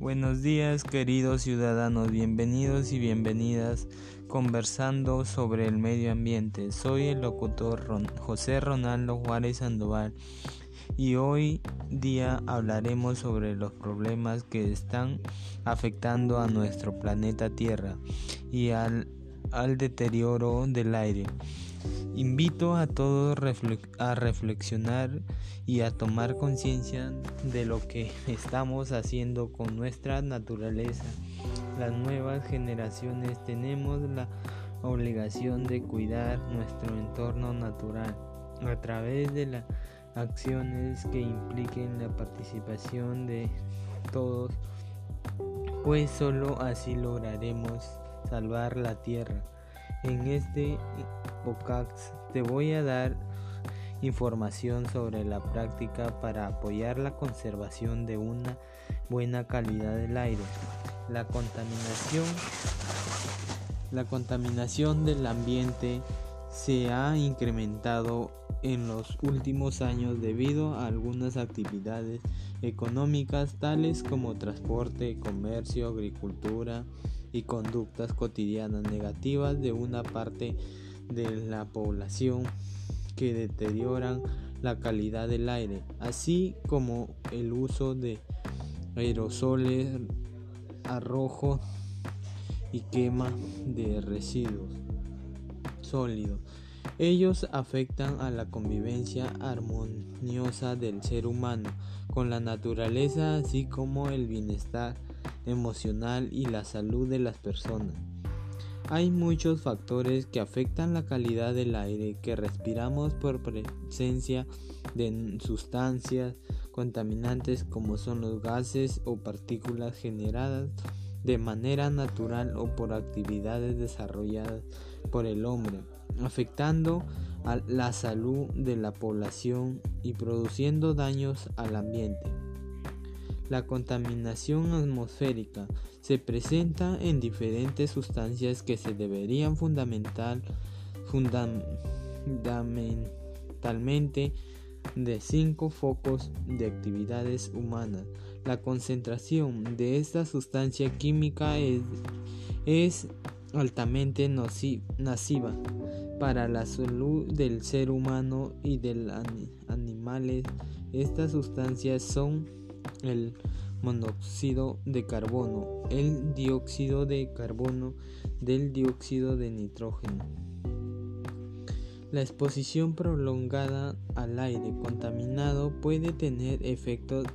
Buenos días queridos ciudadanos, bienvenidos y bienvenidas conversando sobre el medio ambiente. Soy el locutor José Ronaldo Juárez Sandoval y hoy día hablaremos sobre los problemas que están afectando a nuestro planeta Tierra y al, al deterioro del aire. Invito a todos a reflexionar y a tomar conciencia de lo que estamos haciendo con nuestra naturaleza. Las nuevas generaciones tenemos la obligación de cuidar nuestro entorno natural a través de las acciones que impliquen la participación de todos, pues solo así lograremos salvar la tierra. En este te voy a dar información sobre la práctica para apoyar la conservación de una buena calidad del aire. La contaminación la contaminación del ambiente se ha incrementado en los últimos años debido a algunas actividades económicas tales como transporte, comercio, agricultura, y conductas cotidianas negativas de una parte de la población que deterioran la calidad del aire, así como el uso de aerosoles, arrojo y quema de residuos sólidos. Ellos afectan a la convivencia armoniosa del ser humano con la naturaleza, así como el bienestar emocional y la salud de las personas. Hay muchos factores que afectan la calidad del aire que respiramos por presencia de sustancias contaminantes como son los gases o partículas generadas de manera natural o por actividades desarrolladas por el hombre, afectando a la salud de la población y produciendo daños al ambiente. La contaminación atmosférica se presenta en diferentes sustancias que se deberían fundamental, fundamentalmente de cinco focos de actividades humanas. La concentración de esta sustancia química es, es altamente nociva para la salud del ser humano y de los animales. Estas sustancias son el monóxido de carbono, el dióxido de carbono, del dióxido de nitrógeno. La exposición prolongada al aire contaminado puede tener efectos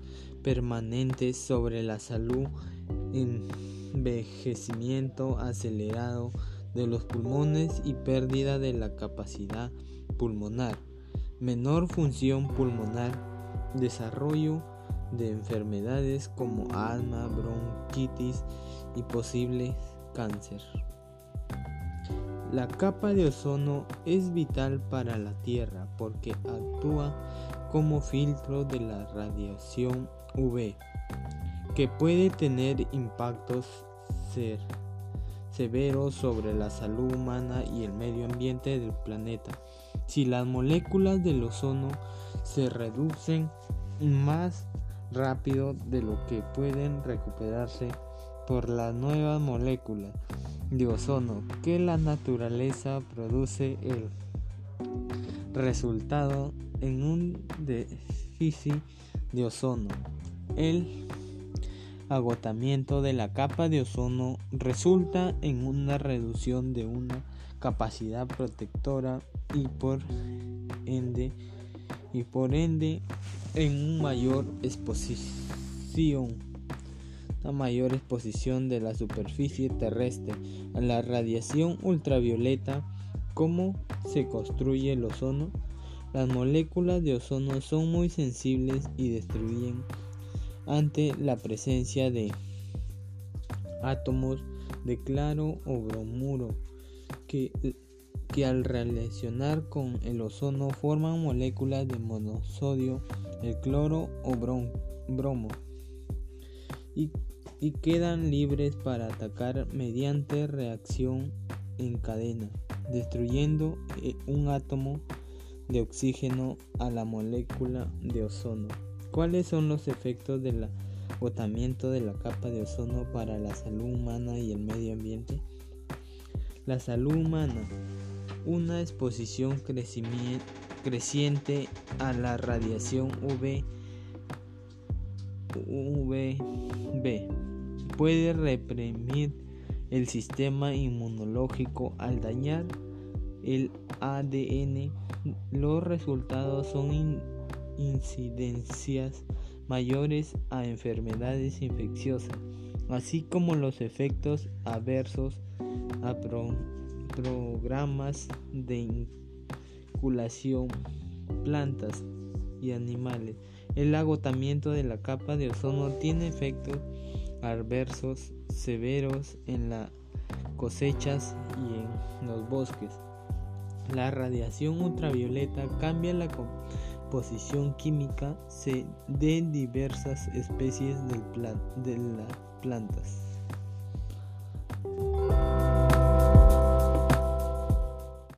permanentes sobre la salud, envejecimiento acelerado de los pulmones y pérdida de la capacidad pulmonar, menor función pulmonar, desarrollo de enfermedades como asma, bronquitis y posible cáncer. La capa de ozono es vital para la Tierra porque actúa como filtro de la radiación UV, que puede tener impactos severos sobre la salud humana y el medio ambiente del planeta. Si las moléculas del ozono se reducen más rápido de lo que pueden recuperarse por las nuevas moléculas de ozono que la naturaleza produce el resultado en un déficit de ozono. El agotamiento de la capa de ozono resulta en una reducción de una capacidad protectora y por ende y por ende en una mayor exposición una mayor exposición de la superficie terrestre a la radiación ultravioleta cómo se construye el ozono. Las moléculas de ozono son muy sensibles y destruyen ante la presencia de átomos de claro o bromuro que que al relacionar con el ozono forman moléculas de monosodio, el cloro o bromo y, y quedan libres para atacar mediante reacción en cadena, destruyendo eh, un átomo de oxígeno a la molécula de ozono. ¿Cuáles son los efectos de la agotamiento de la capa de ozono para la salud humana y el medio ambiente. La salud humana. Una exposición creciente a la radiación UV, UVB puede reprimir el sistema inmunológico al dañar el ADN. Los resultados son incidencias mayores a enfermedades infecciosas, así como los efectos adversos a programas de inculación, plantas y animales. El agotamiento de la capa de ozono tiene efectos adversos severos en las cosechas y en los bosques. La radiación ultravioleta cambia la composición química de diversas especies de las plantas.